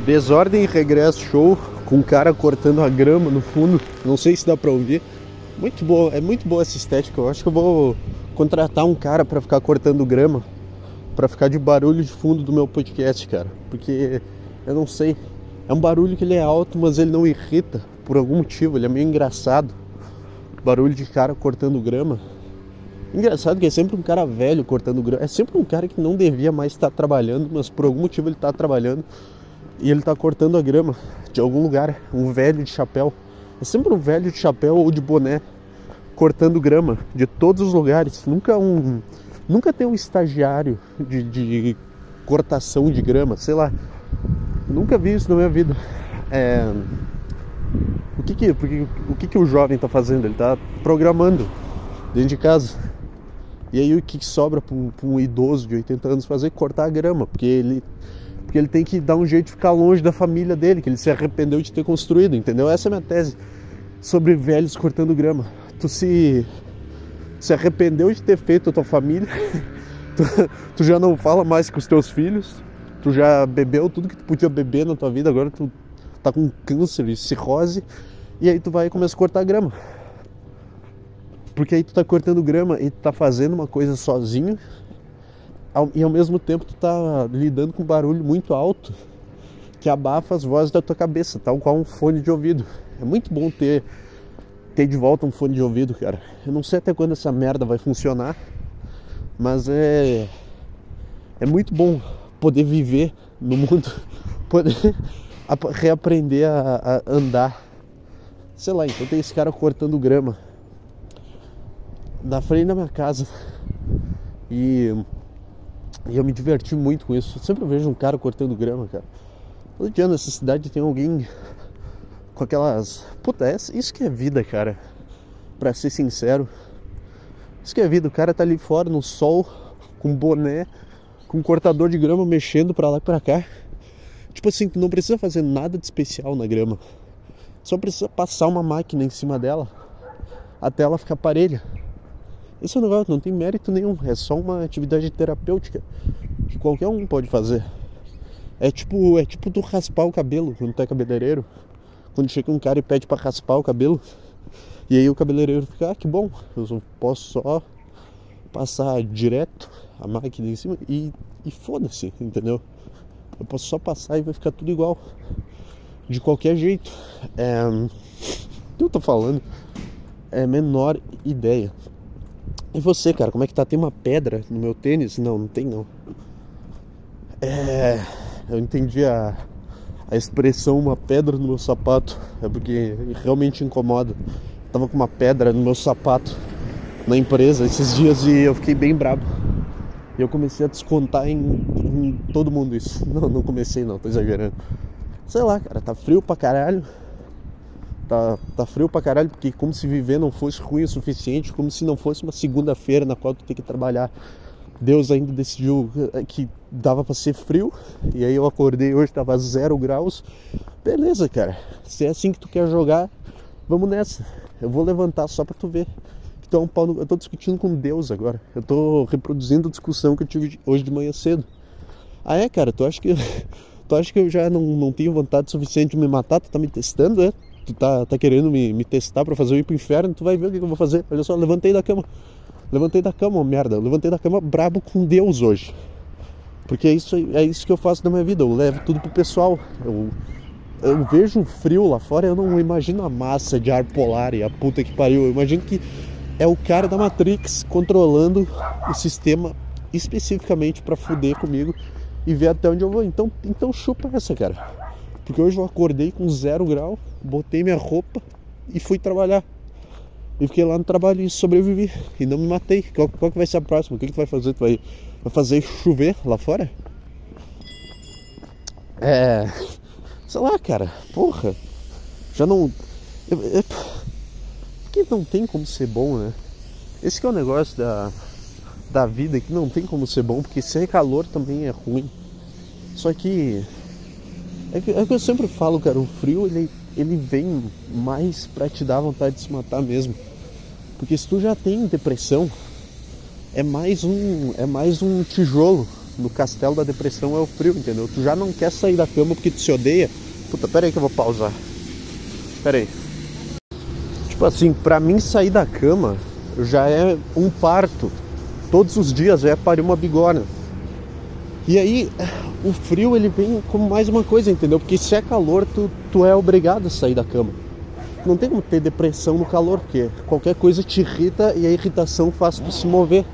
Desordem e Regresso Show com um cara cortando a grama no fundo. Não sei se dá pra ouvir. Muito boa, é muito boa essa estética. Eu acho que eu vou contratar um cara para ficar cortando grama, para ficar de barulho de fundo do meu podcast, cara. Porque eu não sei, é um barulho que ele é alto, mas ele não irrita por algum motivo, ele é meio engraçado. Barulho de cara cortando grama. Engraçado que é sempre um cara velho cortando grama. É sempre um cara que não devia mais estar trabalhando, mas por algum motivo ele está trabalhando e ele está cortando a grama de algum lugar. Um velho de chapéu. É sempre um velho de chapéu ou de boné cortando grama de todos os lugares. Nunca um, nunca tem um estagiário de, de cortação de grama, sei lá. Nunca vi isso na minha vida. É, o que que, o que que o jovem está fazendo? Ele está programando dentro de casa. E aí o que, que sobra para um, um, idoso de 80 anos fazer? Cortar a grama, porque ele, porque ele tem que dar um jeito de ficar longe da família dele, que ele se arrependeu de ter construído, entendeu? Essa é a minha tese sobre velhos cortando grama. Tu se, se arrependeu de ter feito a tua família, tu, tu já não fala mais com os teus filhos, tu já bebeu tudo que tu podia beber na tua vida, agora tu tá com câncer e cirrose, e aí tu vai e começa a cortar grama. Porque aí tu tá cortando grama e tu tá fazendo uma coisa sozinho e ao mesmo tempo tu tá lidando com um barulho muito alto que abafa as vozes da tua cabeça, tal qual um fone de ouvido. É muito bom ter ter de volta um fone de ouvido, cara. Eu não sei até quando essa merda vai funcionar, mas é é muito bom poder viver no mundo, poder reaprender a, a andar. Sei lá, então tem esse cara cortando grama na frente da minha casa. E, e, eu me diverti muito com isso. Eu sempre vejo um cara cortando grama, cara. Todo dia nessa cidade tem alguém com aquelas. Puta, isso que é vida, cara. Pra ser sincero. Isso que é vida. O cara tá ali fora no sol, com boné, com um cortador de grama mexendo pra lá e pra cá. Tipo assim, não precisa fazer nada de especial na grama. Só precisa passar uma máquina em cima dela até ela ficar parelha. Esse é negócio, não tem mérito nenhum, é só uma atividade terapêutica que qualquer um pode fazer. É tipo, é tipo tu raspar o cabelo quando tu é cabeleireiro. Quando chega um cara e pede para raspar o cabelo, e aí o cabeleireiro fica, ah, que bom, eu posso só passar direto a máquina em cima e, e foda-se, entendeu? Eu posso só passar e vai ficar tudo igual. De qualquer jeito. É... Eu tô falando? É menor ideia. E você, cara, como é que tá? Tem uma pedra no meu tênis? Não, não tem não. É, eu entendi a, a expressão uma pedra no meu sapato. É porque realmente incomoda. tava com uma pedra no meu sapato na empresa esses dias e eu fiquei bem brabo. E eu comecei a descontar em, em todo mundo isso. Não, não comecei não, tô exagerando. Sei lá, cara, tá frio pra caralho tá, tá frio pra caralho, porque como se viver não fosse ruim o suficiente, como se não fosse uma segunda-feira na qual tu tem que trabalhar. Deus ainda decidiu eh, que dava para ser frio, e aí eu acordei hoje, tava zero graus. Beleza, cara, se é assim que tu quer jogar, vamos nessa. Eu vou levantar só pra tu ver. Então, eu tô discutindo com Deus agora. Eu tô reproduzindo a discussão que eu tive hoje de manhã cedo. Ah é, cara, tu acha que tu acha que eu já não, não tenho vontade suficiente de me matar? Tu tá me testando, é? Tu tá, tá querendo me, me testar para fazer eu ir pro inferno, tu vai ver o que, que eu vou fazer. Olha só, levantei da cama. Levantei da cama, merda. Levantei da cama brabo com Deus hoje. Porque é isso, é isso que eu faço na minha vida. Eu levo tudo pro pessoal. Eu, eu vejo o frio lá fora, eu não imagino a massa de ar polar e a puta que pariu. Eu imagino que é o cara da Matrix controlando o sistema especificamente para fuder comigo e ver até onde eu vou. Então, então chupa essa, cara. Porque hoje eu acordei com zero grau, botei minha roupa e fui trabalhar. E fiquei lá no trabalho e sobrevivi. E não me matei. Qual, qual que vai ser a próxima? O que, que tu vai fazer? Tu vai, vai fazer chover lá fora? É. Sei lá, cara. Porra. Já não. Que não tem como ser bom, né? Esse que é o negócio da, da vida que não tem como ser bom, porque ser calor também é ruim. Só que é que, é que eu sempre falo, cara, o frio ele, ele vem mais pra te dar vontade de se matar mesmo. Porque se tu já tem depressão, é mais um, é mais um tijolo no castelo da depressão é o frio, entendeu? Tu já não quer sair da cama porque tu se odeia. Puta, pera aí que eu vou pausar. Pera aí. Tipo assim, pra mim sair da cama já é um parto. Todos os dias é parir uma bigorna. E aí, o frio ele vem como mais uma coisa, entendeu? Porque se é calor, tu, tu é obrigado a sair da cama. Não tem como ter depressão no calor, porque qualquer coisa te irrita e a irritação faz tu se mover.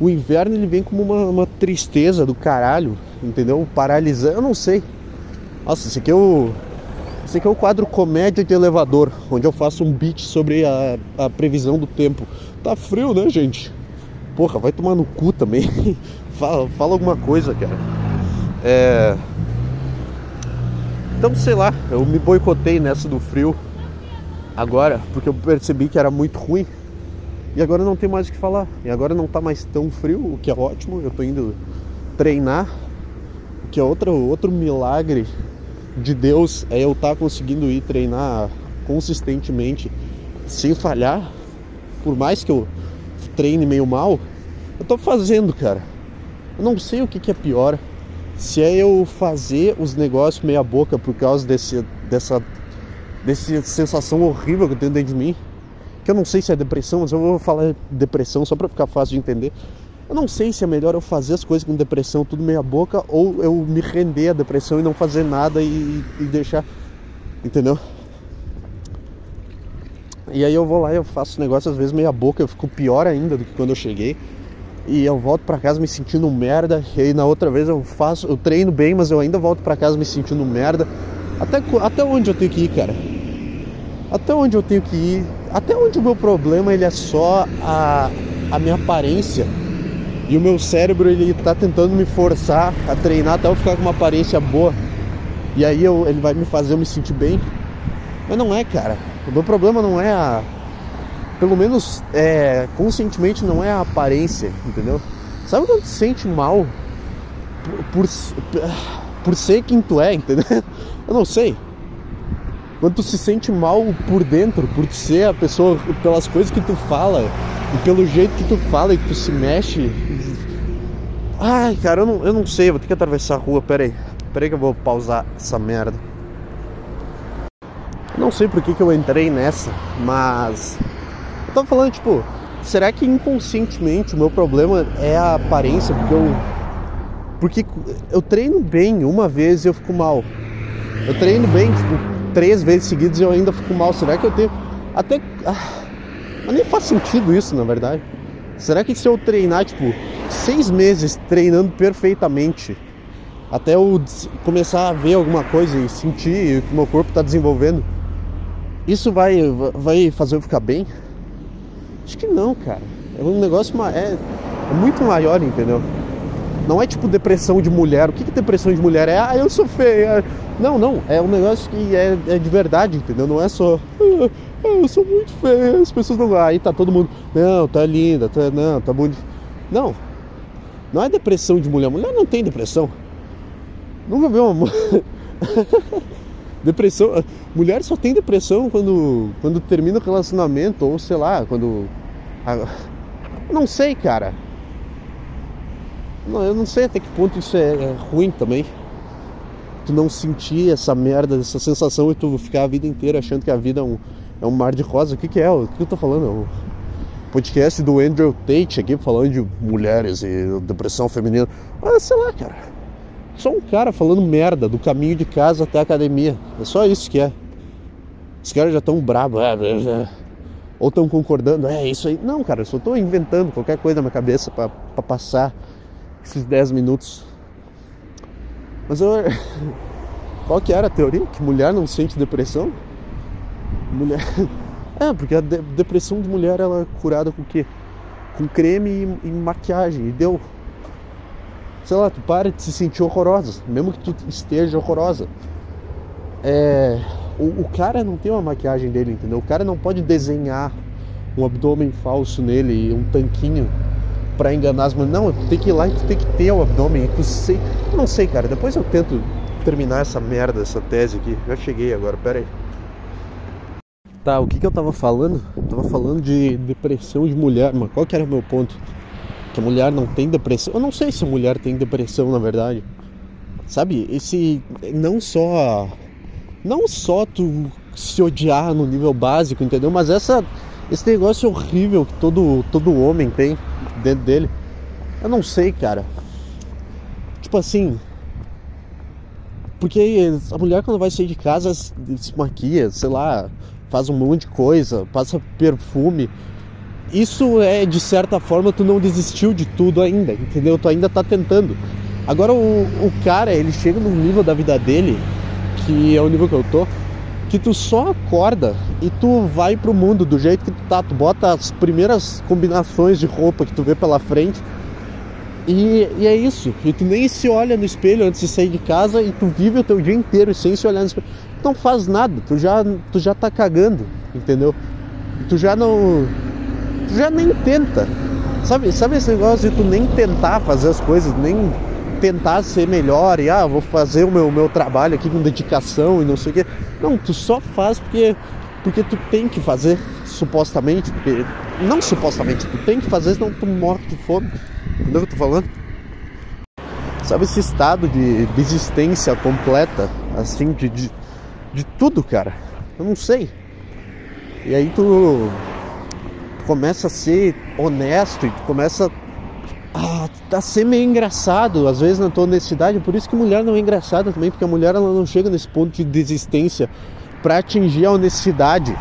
O inverno ele vem como uma, uma tristeza do caralho, entendeu? Paralisando, eu não sei. Nossa, esse aqui é o. Esse aqui é o quadro Comédia de Elevador, onde eu faço um beat sobre a, a previsão do tempo. Tá frio, né, gente? Porra, vai tomar no cu também. fala, fala alguma coisa, cara. É. Então, sei lá, eu me boicotei nessa do frio agora, porque eu percebi que era muito ruim. E agora não tem mais o que falar. E agora não tá mais tão frio, o que é ótimo. Eu tô indo treinar, o que é outro, outro milagre de Deus é eu estar tá conseguindo ir treinar consistentemente sem falhar. Por mais que eu treine meio mal, eu tô fazendo, cara. Não sei o que, que é pior. Se é eu fazer os negócios meia boca por causa desse, dessa, dessa sensação horrível que eu tenho dentro de mim que eu não sei se é depressão, mas eu vou falar depressão só para ficar fácil de entender. Eu não sei se é melhor eu fazer as coisas com depressão tudo meia boca ou eu me render à depressão e não fazer nada e, e deixar, entendeu? E aí eu vou lá e eu faço negócio às vezes meia boca, eu fico pior ainda do que quando eu cheguei. E eu volto para casa me sentindo merda, e aí na outra vez eu faço, eu treino bem, mas eu ainda volto para casa me sentindo merda. Até até onde eu tenho que ir, cara? Até onde eu tenho que ir? Até onde o meu problema ele é só a, a minha aparência? E o meu cérebro ele tá tentando me forçar a treinar até eu ficar com uma aparência boa. E aí eu, ele vai me fazer eu me sentir bem? Mas não é cara. O meu problema não é a pelo menos é, conscientemente não é a aparência entendeu sabe quando tu se sente mal por, por, por ser quem tu é entendeu eu não sei quando tu se sente mal por dentro, por ser a pessoa, pelas coisas que tu fala e pelo jeito que tu fala e que tu se mexe. Ai, cara, eu não, eu não sei, vou ter que atravessar a rua, peraí. Peraí que eu vou pausar essa merda. Não sei por que, que eu entrei nessa, mas. Eu tava falando, tipo, será que inconscientemente o meu problema é a aparência? Porque eu. Porque eu treino bem uma vez e eu fico mal. Eu treino bem, tipo, três vezes seguidas e eu ainda fico mal. Será que eu tenho. Até. Ah, mas nem faz sentido isso, na verdade. Será que se eu treinar, tipo, seis meses treinando perfeitamente, até eu começar a ver alguma coisa e sentir que o meu corpo está desenvolvendo, isso vai, vai fazer eu ficar bem? Acho que não, cara. É um negócio é, é muito maior, entendeu? Não é tipo depressão de mulher. O que, que depressão de mulher é? Ah, eu sou feia. Não, não. É um negócio que é, é de verdade, entendeu? Não é só. Ah, eu sou muito feia. As pessoas não. Aí tá todo mundo. Não, tá linda. Tá, não, tá bonito. Não. Não é depressão de mulher. Mulher não tem depressão. Nunca viu uma. depressão. Mulher só tem depressão quando, quando termina o relacionamento, ou sei lá, quando. Não sei, cara. Não, eu não sei até que ponto isso é, é ruim também. Tu não sentir essa merda, essa sensação e tu ficar a vida inteira achando que a vida é um, é um mar de rosa. O que, que é? O que eu tô falando? É podcast do Andrew Tate aqui falando de mulheres e depressão feminina. Ah, sei lá, cara. Só um cara falando merda do caminho de casa até a academia. É só isso que é. Os caras já estão bravos. Ou estão concordando. É isso aí. Não, cara, eu só tô inventando qualquer coisa na minha cabeça para passar esses 10 minutos. Mas eu. Qual que era a teoria? Que mulher não sente depressão? Mulher. É, porque a de depressão de mulher ela é curada com o quê? Com creme e, e maquiagem. E deu. Sei lá, tu para de se sentir horrorosa, mesmo que tu esteja horrorosa. É. O, o cara não tem uma maquiagem dele, entendeu? O cara não pode desenhar um abdômen falso nele, um tanquinho para enganar as mulheres. Não, tem que ir lá e tu tem que ter o abdômen. Tu sei, eu não sei, cara. Depois eu tento terminar essa merda, essa tese aqui. Já cheguei agora, pera aí. Tá, o que que eu tava falando? Eu tava falando de depressão de mulher, mas qual que era o meu ponto? que a mulher não tem depressão. Eu não sei se a mulher tem depressão, na verdade. Sabe? Esse não só não só tu se odiar no nível básico, entendeu? Mas essa esse negócio horrível que todo todo homem tem dentro dele. Eu não sei, cara. Tipo assim, porque a mulher quando vai sair de casa se maquia, sei lá, faz um monte de coisa, passa perfume. Isso é de certa forma tu não desistiu de tudo ainda, entendeu? Tu ainda tá tentando. Agora o, o cara, ele chega num nível da vida dele, que é o nível que eu tô, que tu só acorda e tu vai pro mundo do jeito que tu tá, tu bota as primeiras combinações de roupa que tu vê pela frente e, e, é isso. E tu nem se olha no espelho antes de sair de casa e tu vive o teu dia inteiro sem se olhar no espelho. Tu não faz nada, tu já, tu já tá cagando, entendeu? Tu já não. Tu já nem tenta. Sabe, sabe esse negócio de tu nem tentar fazer as coisas, nem tentar ser melhor e ah, vou fazer o meu, meu trabalho aqui com dedicação e não sei o quê. Não, tu só faz porque, porque tu tem que fazer, supostamente, porque. Não supostamente, tu tem que fazer, senão tu morre de fome. Entendeu o que eu tô falando? Sabe esse estado de desistência completa, assim, de, de, de tudo, cara? Eu não sei. E aí tu, tu começa a ser honesto e tu começa a, a ser meio engraçado, às vezes, na tua honestidade. Por isso que mulher não é engraçada também, porque a mulher ela não chega nesse ponto de desistência para atingir a honestidade,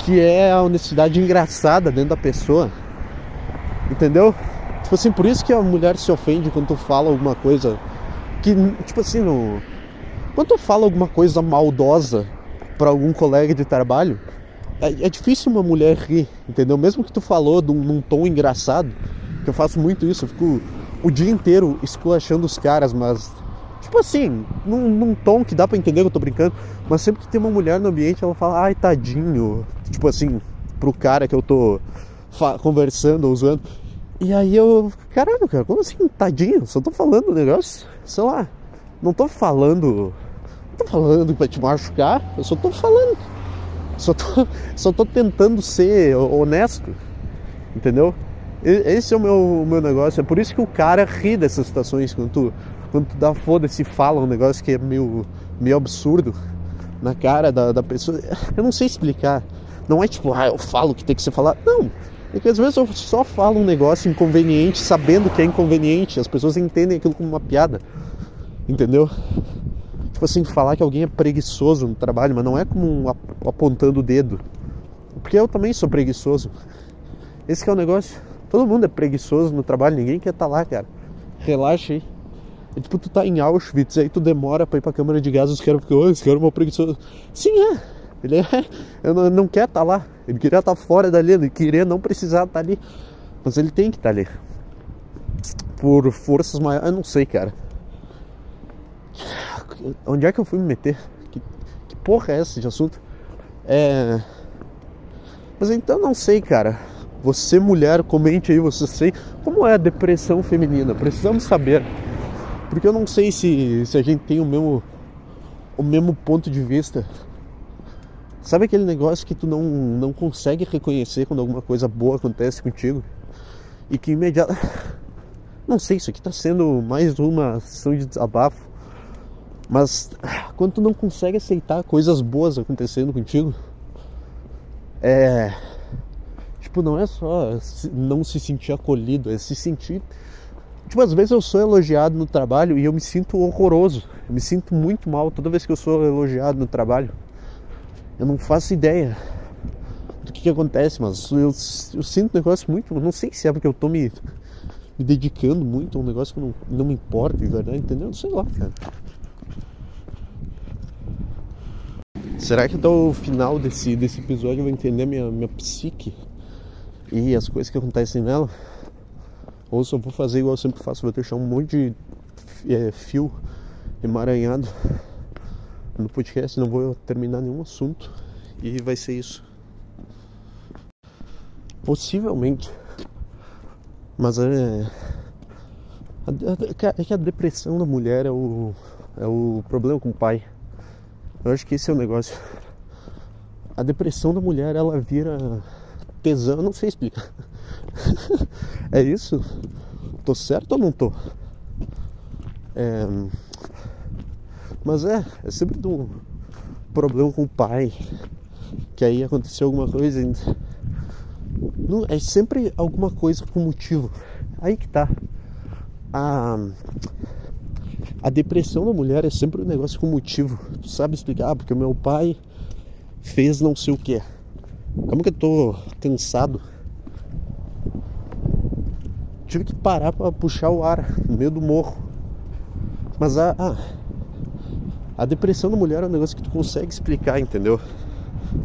que é a honestidade engraçada dentro da pessoa. Entendeu? Tipo assim, por isso que a mulher se ofende quando tu fala alguma coisa que, tipo assim, quando tu fala alguma coisa maldosa para algum colega de trabalho, é, é, difícil uma mulher rir, entendeu? Mesmo que tu falou num, num tom engraçado, eu faço muito isso, eu fico o dia inteiro esculachando os caras, mas tipo assim, num, num, tom que dá pra entender que eu tô brincando, mas sempre que tem uma mulher no ambiente, ela fala, ai tadinho, tipo assim, pro cara que eu tô conversando ou zoando. E aí eu, caralho, cara, como assim, tadinho? Só tô falando o negócio, sei lá, não tô falando, não tô falando pra te machucar, eu só tô falando, só tô, só tô tentando ser honesto, entendeu? Esse é o meu, o meu negócio, é por isso que o cara ri dessas situações, quando tu, quando tu dá foda-se e fala um negócio que é meio, meio absurdo na cara da, da pessoa, eu não sei explicar, não é tipo, ah, eu falo que tem que ser falado, não é que às vezes eu só falo um negócio inconveniente sabendo que é inconveniente. As pessoas entendem aquilo como uma piada. Entendeu? Tipo assim, falar que alguém é preguiçoso no trabalho, mas não é como um apontando o dedo. Porque eu também sou preguiçoso. Esse é o negócio. Todo mundo é preguiçoso no trabalho, ninguém quer estar tá lá, cara. Relaxa aí. É tipo, tu tá em Auschwitz, aí tu demora pra ir pra câmara de gás, os caras ficam, oh, esse cara é uma preguiçoso. Sim, é. Ele é, eu não, não quer estar tá lá. Ele queria estar tá fora dali, ele queria não precisar estar tá ali. Mas ele tem que estar ali. Por forças maiores. Eu não sei, cara. Onde é que eu fui me meter? Que, que porra é essa de assunto? É. Mas então não sei, cara. Você, mulher, comente aí, você sei como é a depressão feminina. Precisamos saber. Porque eu não sei se, se a gente tem o mesmo, o mesmo ponto de vista Sabe aquele negócio que tu não, não consegue reconhecer quando alguma coisa boa acontece contigo? E que imediatamente. Não sei, isso aqui tá sendo mais uma sessão de desabafo. Mas quando tu não consegue aceitar coisas boas acontecendo contigo, é. Tipo, não é só não se sentir acolhido, é se sentir. Tipo, às vezes eu sou elogiado no trabalho e eu me sinto horroroso. Eu me sinto muito mal toda vez que eu sou elogiado no trabalho. Eu não faço ideia do que, que acontece, mas eu, eu sinto um negócio muito. Não sei se é porque eu tô me, me dedicando muito a um negócio que não, não me importa, de verdade, entendeu? Sei lá, cara. Será que até o final desse, desse episódio eu vou entender minha, minha psique e as coisas que acontecem nela? Ou só vou fazer igual eu sempre faço, vou deixar um monte de é, fio emaranhado no podcast, não vou terminar nenhum assunto e vai ser isso. Possivelmente. Mas é. É que a depressão da mulher é o, é o problema com o pai. Eu acho que esse é o negócio. A depressão da mulher ela vira tesão, não sei explicar. é isso? Tô certo ou não tô? É... Mas é, é sempre um problema com o pai. Que aí aconteceu alguma coisa. Não, é sempre alguma coisa com motivo. Aí que tá. A, a depressão da mulher é sempre um negócio com motivo. Tu sabe explicar? Ah, porque meu pai fez não sei o que. Como que eu tô cansado? Tive que parar para puxar o ar no meio do morro. Mas a, a, a depressão da mulher é um negócio que tu consegue explicar, entendeu?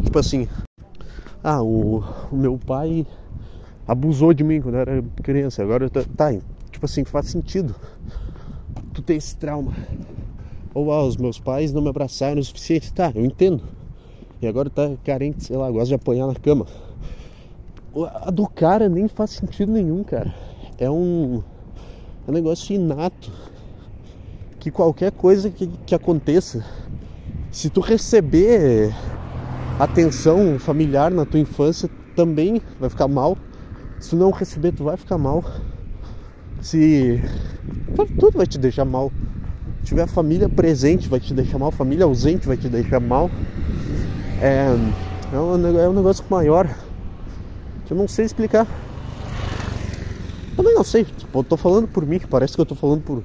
Tipo assim, ah, o, o meu pai abusou de mim quando eu era criança, agora eu tô, tá, tipo assim, faz sentido. Tu tem esse trauma. Ou ah, os meus pais não me abraçaram o suficiente, tá, eu entendo. E agora tá carente, sei lá, gosta de apanhar na cama. A do cara nem faz sentido nenhum, cara. É um, é um negócio inato. Que qualquer coisa que, que aconteça, se tu receber atenção familiar na tua infância, também vai ficar mal. Se não receber, tu vai ficar mal. Se. Tudo vai te deixar mal. Se tiver família presente, vai te deixar mal. Família ausente vai te deixar mal. É, é, um, é um negócio maior que eu não sei explicar. Também não sei, tipo, eu tô falando por mim, parece que eu tô falando por,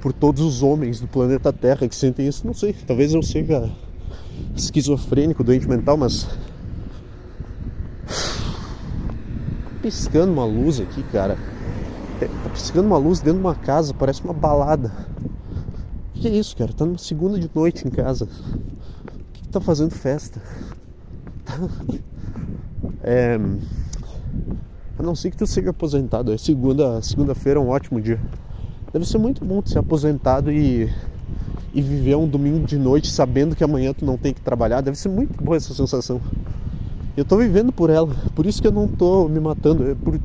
por todos os homens do planeta Terra que sentem isso, não sei. Talvez eu seja esquizofrênico, doente mental, mas. Piscando uma luz aqui, cara. É, tá piscando uma luz dentro de uma casa, parece uma balada. O que é isso, cara? Tá numa segunda de noite em casa tá fazendo festa. É, a não ser que tu seja aposentado. É segunda, segunda-feira é um ótimo dia. Deve ser muito bom tu ser aposentado e, e viver um domingo de noite sabendo que amanhã tu não tem que trabalhar. Deve ser muito boa essa sensação. Eu tô vivendo por ela. Por isso que eu não tô me matando. É por,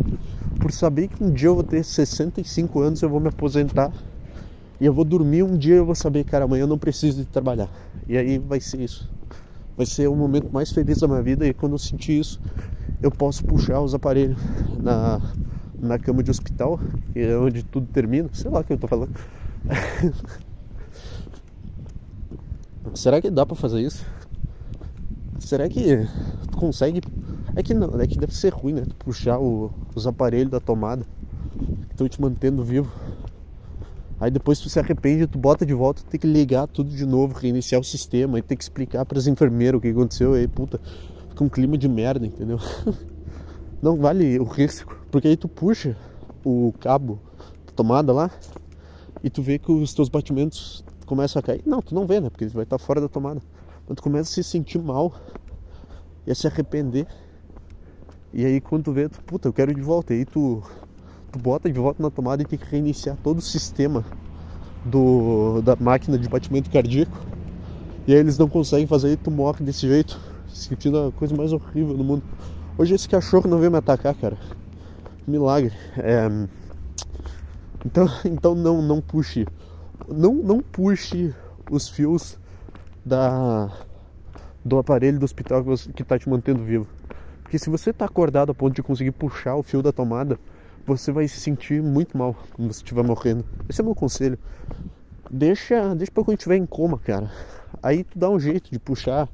por saber que um dia eu vou ter 65 anos, eu vou me aposentar. E eu vou dormir um dia eu vou saber, cara, amanhã eu não preciso de trabalhar. E aí vai ser isso. Vai ser o momento mais feliz da minha vida e quando eu sentir isso, eu posso puxar os aparelhos na, na cama de hospital, que é onde tudo termina. Sei lá o que eu tô falando. Será que dá para fazer isso? Será que tu consegue? É que não, é que deve ser ruim, né? Tu puxar o, os aparelhos da tomada que estão te mantendo vivo. Aí depois tu se arrepende, tu bota de volta, tem que ligar tudo de novo, reiniciar o sistema, aí tem que explicar para as enfermeiras o que aconteceu, aí puta, fica um clima de merda, entendeu? Não vale o risco, porque aí tu puxa o cabo da tomada lá e tu vê que os teus batimentos começam a cair. Não, tu não vê, né? Porque vai estar fora da tomada. Mas tu começa a se sentir mal e a se arrepender. E aí quando tu vê, tu, puta, eu quero ir de volta. E aí tu tu bota de volta na tomada e tem que reiniciar todo o sistema do, da máquina de batimento cardíaco. E aí eles não conseguem fazer e tu morre desse jeito, sentindo a coisa mais horrível do mundo. Hoje esse cachorro não veio me atacar, cara. Milagre. É... Então, então não, não puxe. Não, não puxe os fios da, do aparelho do hospital que, você, que tá te mantendo vivo. Porque se você tá acordado a ponto de conseguir puxar o fio da tomada, você vai se sentir muito mal quando você estiver morrendo. Esse é meu conselho. Deixa, deixa pra quando estiver em coma, cara. Aí tu dá um jeito de puxar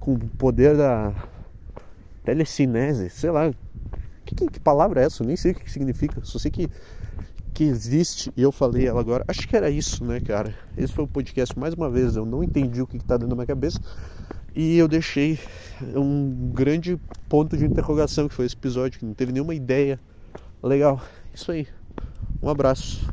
com o poder da telecinese, sei lá. Que, que, que palavra é essa? Eu nem sei o que, que significa. Só sei que, que existe e eu falei ela agora. Acho que era isso, né, cara? Esse foi o podcast mais uma vez. Eu não entendi o que, que tá dentro da minha cabeça. E eu deixei um grande ponto de interrogação que foi esse episódio, que não teve nenhuma ideia Legal, isso aí. Um abraço.